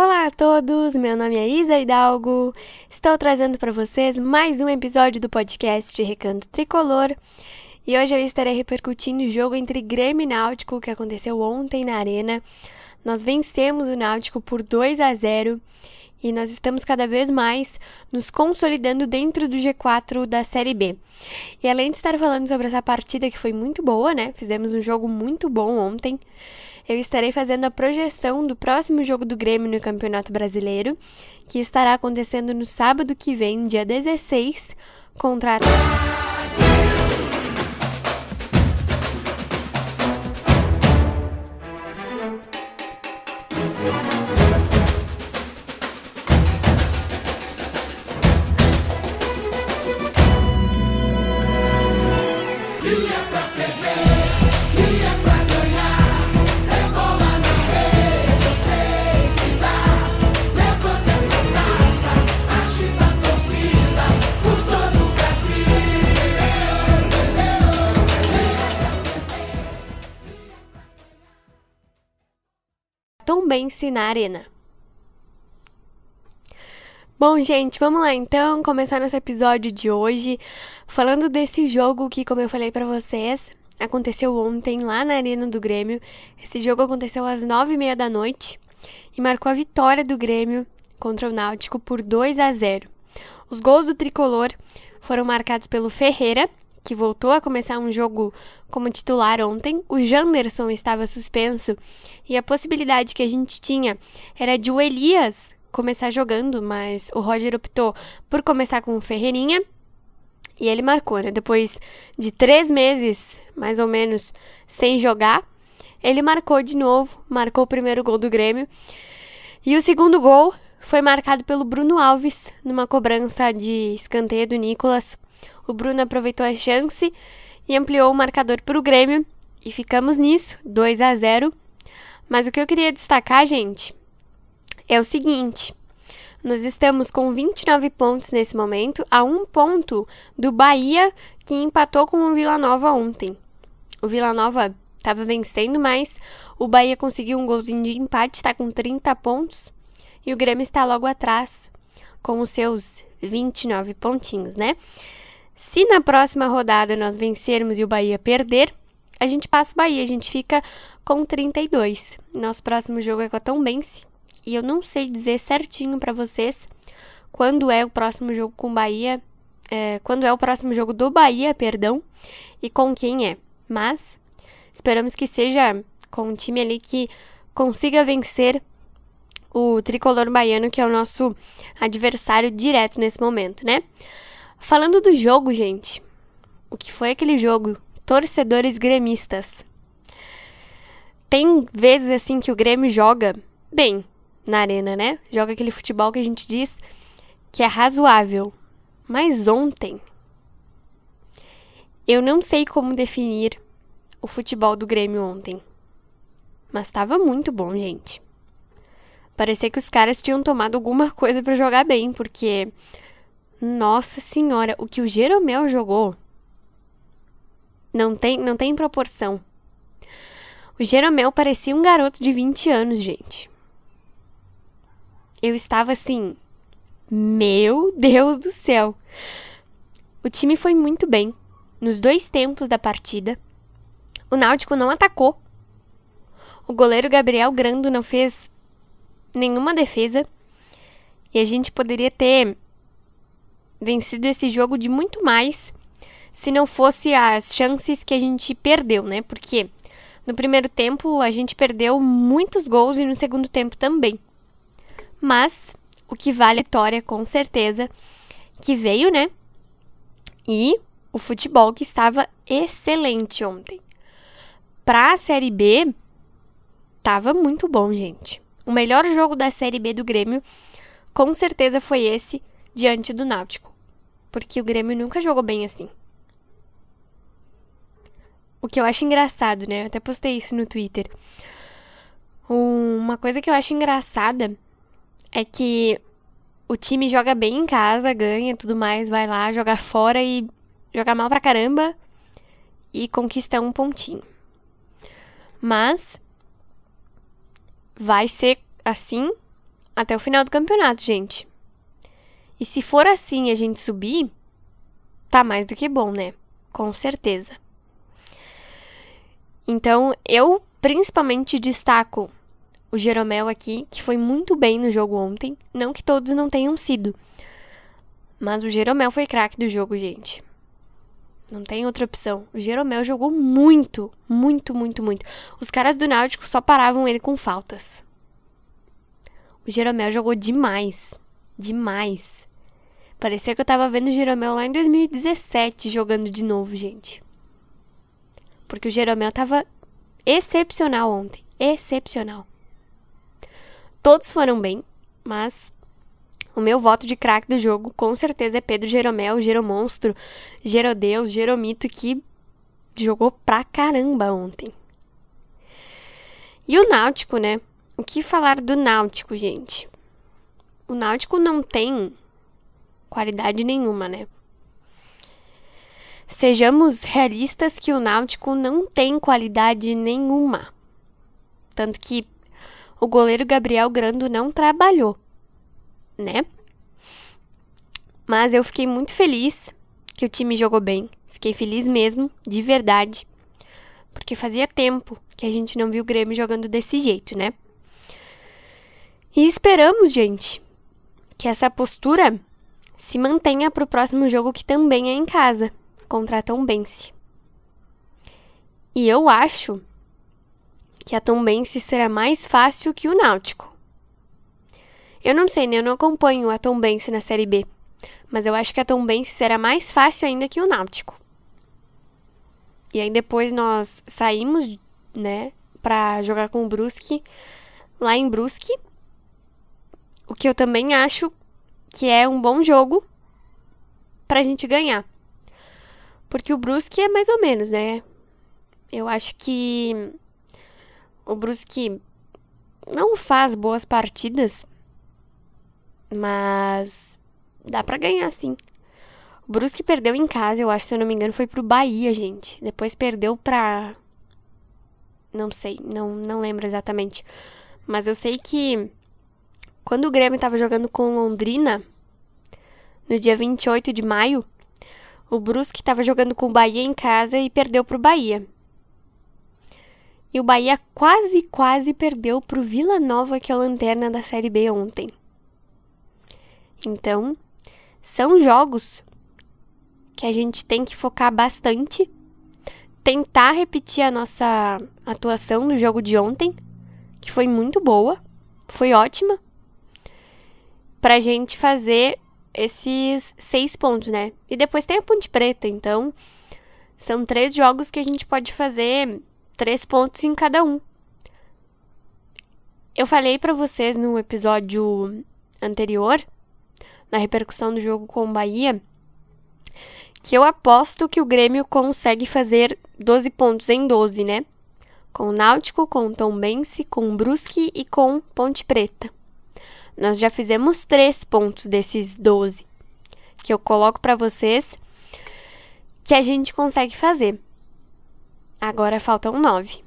Olá a todos, meu nome é Isa Hidalgo. Estou trazendo para vocês mais um episódio do podcast Recanto Tricolor. E hoje eu estarei repercutindo o jogo entre Grêmio e Náutico que aconteceu ontem na Arena. Nós vencemos o Náutico por 2 a 0 e nós estamos cada vez mais nos consolidando dentro do G4 da Série B. E além de estar falando sobre essa partida que foi muito boa, né? Fizemos um jogo muito bom ontem. Eu estarei fazendo a projeção do próximo jogo do Grêmio no Campeonato Brasileiro, que estará acontecendo no sábado que vem, dia 16, contra a Tombense na Arena. Bom, gente, vamos lá então começar nosso episódio de hoje falando desse jogo que, como eu falei para vocês, aconteceu ontem lá na Arena do Grêmio. Esse jogo aconteceu às nove e meia da noite e marcou a vitória do Grêmio contra o Náutico por 2 a 0. Os gols do tricolor foram marcados pelo Ferreira, que voltou a começar um jogo como titular ontem. O Janderson estava suspenso e a possibilidade que a gente tinha era de o Elias começar jogando, mas o Roger optou por começar com o Ferreirinha e ele marcou, né? Depois de três meses, mais ou menos, sem jogar, ele marcou de novo, marcou o primeiro gol do Grêmio. E o segundo gol foi marcado pelo Bruno Alves numa cobrança de escanteio do Nicolas. O Bruno aproveitou a chance e ampliou o marcador para o Grêmio e ficamos nisso, 2 a 0. Mas o que eu queria destacar, gente, é o seguinte: nós estamos com 29 pontos nesse momento, a um ponto do Bahia que empatou com o Vila Nova ontem. O Vila Nova estava vencendo, mas o Bahia conseguiu um golzinho de empate, está com 30 pontos. E o Grêmio está logo atrás, com os seus 29 pontinhos, né? Se na próxima rodada nós vencermos e o Bahia perder, a gente passa o Bahia, a gente fica com 32. Nosso próximo jogo é com a Tombense. E eu não sei dizer certinho para vocês quando é o próximo jogo com o Bahia, é, quando é o próximo jogo do Bahia, perdão, e com quem é. Mas esperamos que seja com um time ali que consiga vencer o tricolor baiano, que é o nosso adversário direto nesse momento, né? Falando do jogo, gente, o que foi aquele jogo? Torcedores gremistas. Tem vezes assim que o Grêmio joga bem na arena, né? Joga aquele futebol que a gente diz que é razoável. Mas ontem eu não sei como definir o futebol do Grêmio ontem. Mas estava muito bom, gente. Parecia que os caras tinham tomado alguma coisa para jogar bem, porque nossa senhora, o que o Jeromel jogou não tem, não tem proporção. O Jeromel parecia um garoto de 20 anos, gente. Eu estava assim, meu Deus do céu. O time foi muito bem nos dois tempos da partida. O Náutico não atacou. O goleiro Gabriel Grando não fez nenhuma defesa. E a gente poderia ter vencido esse jogo de muito mais se não fosse as chances que a gente perdeu, né? Porque no primeiro tempo a gente perdeu muitos gols e no segundo tempo também. Mas o que vale a vitória, com certeza, que veio, né? E o futebol que estava excelente ontem. Para a Série B, tava muito bom, gente. O melhor jogo da Série B do Grêmio, com certeza, foi esse diante do Náutico. Porque o Grêmio nunca jogou bem assim. O que eu acho engraçado, né? Eu até postei isso no Twitter. Uma coisa que eu acho engraçada é que o time joga bem em casa, ganha tudo mais, vai lá jogar fora e joga mal pra caramba e conquista um pontinho. Mas vai ser assim até o final do campeonato, gente. E se for assim e a gente subir, tá mais do que bom, né? Com certeza. Então, eu principalmente destaco o Jeromel aqui, que foi muito bem no jogo ontem. Não que todos não tenham sido. Mas o Jeromel foi craque do jogo, gente. Não tem outra opção. O Jeromel jogou muito, muito, muito, muito. Os caras do Náutico só paravam ele com faltas. O Jeromel jogou demais. Demais. Parecia que eu tava vendo o Jeromel lá em 2017 jogando de novo, gente. Porque o Jeromel tava excepcional ontem. Excepcional. Todos foram bem, mas o meu voto de craque do jogo com certeza é Pedro Jeromel, Geromonstro, Gerodeus, Jeromito, que jogou pra caramba ontem. E o Náutico, né? O que falar do Náutico, gente? O Náutico não tem qualidade nenhuma, né? Sejamos realistas que o Náutico não tem qualidade nenhuma. Tanto que o goleiro Gabriel Grando não trabalhou, né? Mas eu fiquei muito feliz que o time jogou bem. Fiquei feliz mesmo, de verdade. Porque fazia tempo que a gente não viu o Grêmio jogando desse jeito, né? E esperamos, gente, que essa postura se mantenha para o próximo jogo que também é em casa, contra a Tombense. E eu acho que a Tombense será mais fácil que o Náutico. Eu não sei, né? Eu não acompanho a Tombense na Série B, mas eu acho que a Tombense será mais fácil ainda que o Náutico. E aí depois nós saímos, né, para jogar com o Brusque lá em Brusque. O que eu também acho que é um bom jogo pra gente ganhar. Porque o Brusque é mais ou menos, né? Eu acho que o Brusque não faz boas partidas, mas dá para ganhar sim. O Brusque perdeu em casa, eu acho, se eu não me engano, foi pro Bahia, gente. Depois perdeu pra não sei, não não lembro exatamente. Mas eu sei que quando o Grêmio tava jogando com Londrina, no dia 28 de maio, o Brusque estava jogando com o Bahia em casa e perdeu para o Bahia. E o Bahia quase, quase perdeu para o Vila Nova, que é a lanterna da Série B ontem. Então, são jogos que a gente tem que focar bastante, tentar repetir a nossa atuação no jogo de ontem, que foi muito boa, foi ótima, para a gente fazer esses seis pontos, né? E depois tem a Ponte Preta, então são três jogos que a gente pode fazer três pontos em cada um. Eu falei para vocês no episódio anterior, na repercussão do jogo com o Bahia, que eu aposto que o Grêmio consegue fazer 12 pontos em 12, né? Com o Náutico, com o Tombense, com o Brusque e com Ponte Preta. Nós já fizemos três pontos desses 12 que eu coloco para vocês que a gente consegue fazer. Agora faltam nove.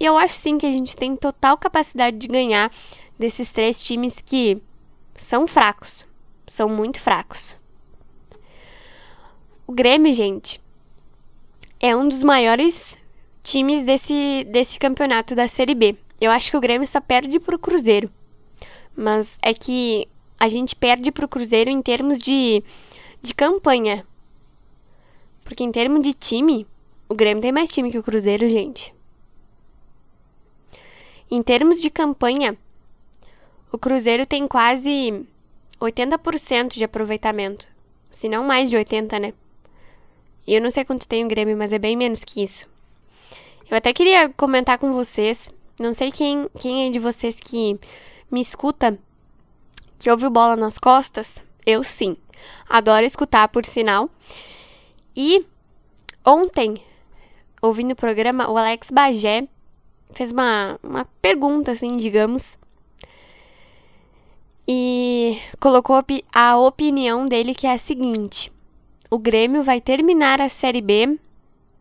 E eu acho sim que a gente tem total capacidade de ganhar desses três times que são fracos. São muito fracos. O Grêmio, gente, é um dos maiores times desse, desse campeonato da Série B. Eu acho que o Grêmio só perde pro Cruzeiro. Mas é que a gente perde pro Cruzeiro em termos de, de campanha. Porque em termos de time, o Grêmio tem mais time que o Cruzeiro, gente. Em termos de campanha, o Cruzeiro tem quase 80% de aproveitamento. Se não mais de 80%, né? E eu não sei quanto tem o Grêmio, mas é bem menos que isso. Eu até queria comentar com vocês. Não sei quem, quem é de vocês que me escuta, que ouve bola nas costas, eu sim. Adoro escutar, por sinal. E ontem, ouvindo o programa, o Alex Bagé fez uma, uma pergunta, assim, digamos. E colocou a opinião dele, que é a seguinte: o Grêmio vai terminar a Série B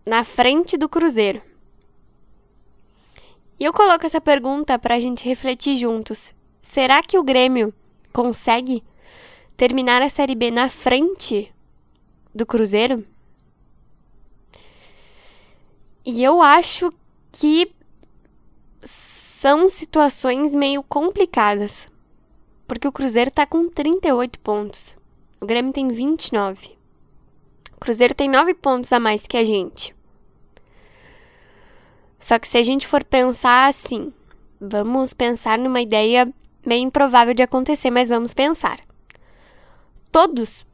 na frente do Cruzeiro. E eu coloco essa pergunta para a gente refletir juntos. Será que o Grêmio consegue terminar a Série B na frente do Cruzeiro? E eu acho que são situações meio complicadas. Porque o Cruzeiro tá com 38 pontos. O Grêmio tem 29. O Cruzeiro tem 9 pontos a mais que a gente. Só que se a gente for pensar assim, vamos pensar numa ideia meio improvável de acontecer, mas vamos pensar. Todos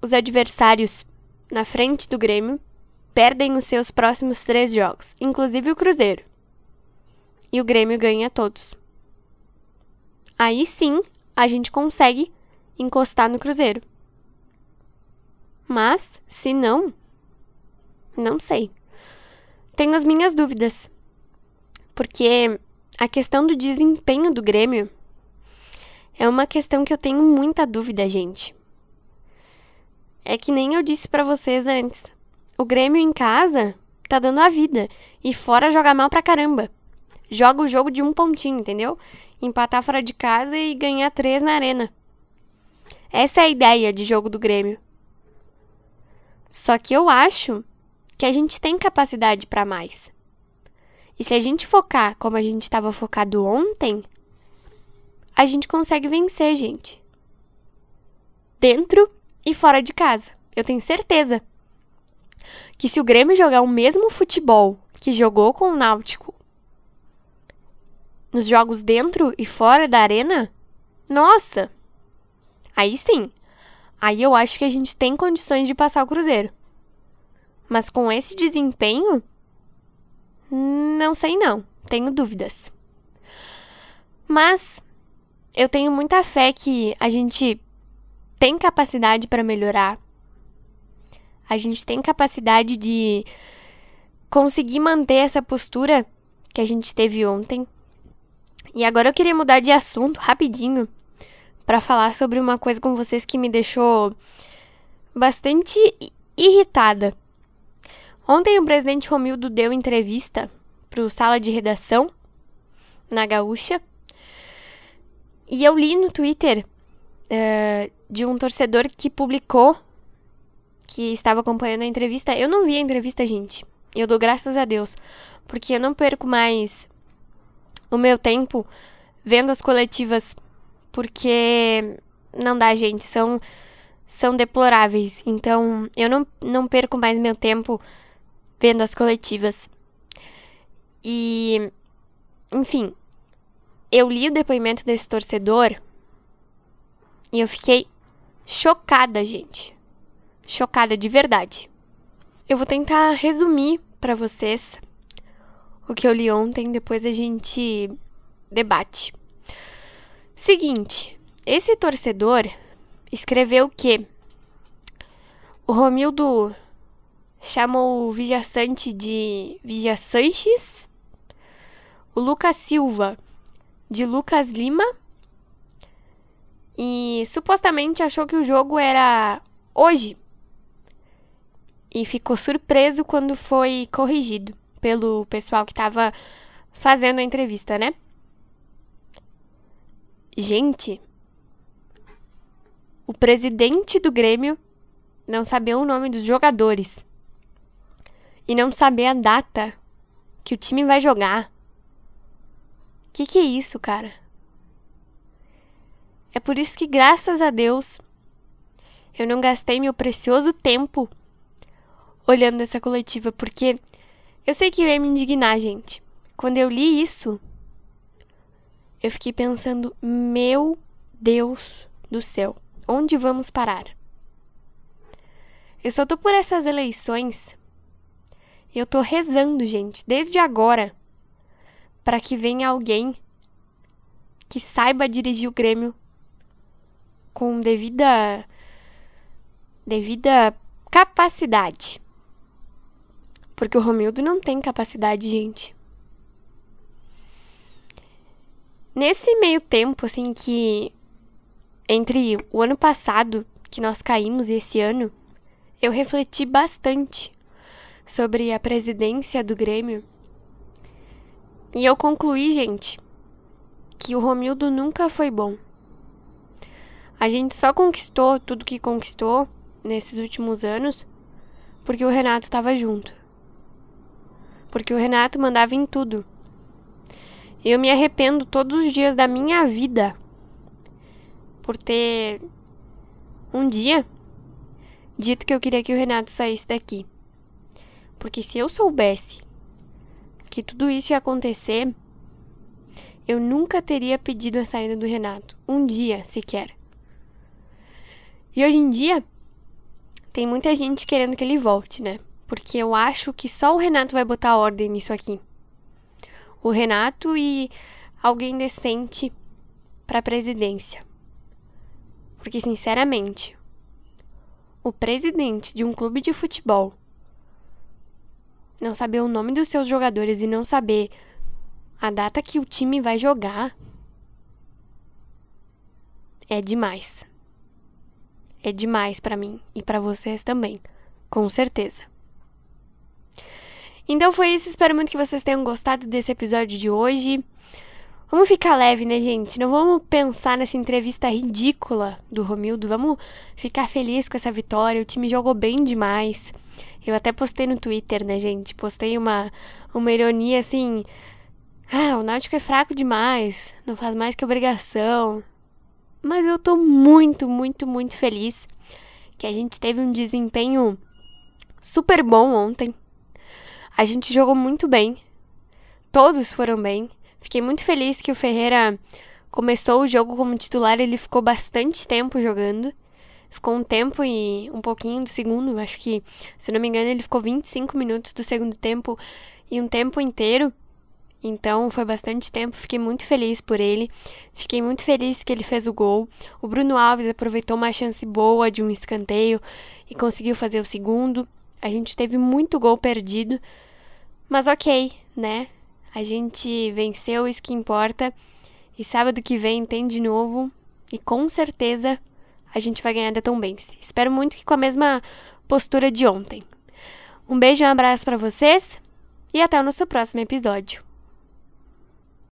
os adversários na frente do Grêmio perdem os seus próximos três jogos, inclusive o Cruzeiro. E o Grêmio ganha todos. Aí sim a gente consegue encostar no Cruzeiro. Mas, se não, não sei. Tenho as minhas dúvidas. Porque a questão do desempenho do Grêmio é uma questão que eu tenho muita dúvida, gente. É que nem eu disse para vocês antes. O Grêmio em casa tá dando a vida e fora joga mal pra caramba. Joga o jogo de um pontinho, entendeu? Empatar fora de casa e ganhar três na arena. Essa é a ideia de jogo do Grêmio. Só que eu acho que a gente tem capacidade para mais. E se a gente focar como a gente estava focado ontem, a gente consegue vencer, gente. Dentro e fora de casa. Eu tenho certeza que se o Grêmio jogar o mesmo futebol que jogou com o Náutico nos jogos dentro e fora da arena, nossa! Aí sim. Aí eu acho que a gente tem condições de passar o Cruzeiro. Mas com esse desempenho, não sei não, tenho dúvidas. Mas eu tenho muita fé que a gente tem capacidade para melhorar. A gente tem capacidade de conseguir manter essa postura que a gente teve ontem. E agora eu queria mudar de assunto rapidinho para falar sobre uma coisa com vocês que me deixou bastante irritada. Ontem o presidente Romildo deu entrevista para o sala de redação na Gaúcha e eu li no Twitter uh, de um torcedor que publicou que estava acompanhando a entrevista. Eu não vi a entrevista, gente. Eu dou graças a Deus, porque eu não perco mais o meu tempo vendo as coletivas, porque não dá, gente, são são deploráveis. Então, eu não, não perco mais meu tempo vendo as coletivas. E enfim, eu li o depoimento desse torcedor e eu fiquei chocada, gente. Chocada de verdade. Eu vou tentar resumir para vocês o que eu li ontem, depois a gente debate. Seguinte, esse torcedor escreveu que o Romildo chamou o Vijaçante de Vija Sanches, o Lucas Silva de Lucas Lima e supostamente achou que o jogo era hoje e ficou surpreso quando foi corrigido pelo pessoal que estava fazendo a entrevista, né? Gente, o presidente do Grêmio não sabia o nome dos jogadores e não saber a data que o time vai jogar. Que que é isso, cara? É por isso que, graças a Deus, eu não gastei meu precioso tempo olhando essa coletiva, porque eu sei que ia me indignar, gente. Quando eu li isso, eu fiquei pensando: meu Deus do céu, onde vamos parar? Eu só tô por essas eleições. E eu tô rezando, gente, desde agora, para que venha alguém que saiba dirigir o Grêmio com devida devida capacidade. Porque o Romildo não tem capacidade, gente. Nesse meio tempo, assim, que entre o ano passado que nós caímos e esse ano, eu refleti bastante sobre a presidência do Grêmio e eu concluí, gente, que o Romildo nunca foi bom. A gente só conquistou tudo que conquistou nesses últimos anos porque o Renato estava junto. Porque o Renato mandava em tudo. Eu me arrependo todos os dias da minha vida por ter um dia dito que eu queria que o Renato saísse daqui. Porque se eu soubesse que tudo isso ia acontecer, eu nunca teria pedido a saída do Renato. Um dia sequer. E hoje em dia, tem muita gente querendo que ele volte, né? Porque eu acho que só o Renato vai botar ordem nisso aqui. O Renato e alguém decente para a presidência. Porque, sinceramente, o presidente de um clube de futebol não saber o nome dos seus jogadores e não saber a data que o time vai jogar é demais. É demais para mim e para vocês também, com certeza. Então foi isso, espero muito que vocês tenham gostado desse episódio de hoje. Vamos ficar leve, né, gente? Não vamos pensar nessa entrevista ridícula do Romildo. Vamos ficar feliz com essa vitória. O time jogou bem demais. Eu até postei no Twitter, né, gente? Postei uma, uma ironia assim. Ah, o Náutico é fraco demais. Não faz mais que obrigação. Mas eu tô muito, muito, muito feliz que a gente teve um desempenho super bom ontem. A gente jogou muito bem. Todos foram bem. Fiquei muito feliz que o Ferreira começou o jogo como titular, ele ficou bastante tempo jogando. Ficou um tempo e um pouquinho do segundo, acho que, se não me engano, ele ficou 25 minutos do segundo tempo e um tempo inteiro. Então foi bastante tempo, fiquei muito feliz por ele. Fiquei muito feliz que ele fez o gol. O Bruno Alves aproveitou uma chance boa de um escanteio e conseguiu fazer o segundo. A gente teve muito gol perdido, mas ok, né? A gente venceu, isso que importa. E sábado que vem tem de novo. E com certeza a gente vai ganhar da Tombense. Espero muito que com a mesma postura de ontem. Um beijo e um abraço para vocês e até o nosso próximo episódio.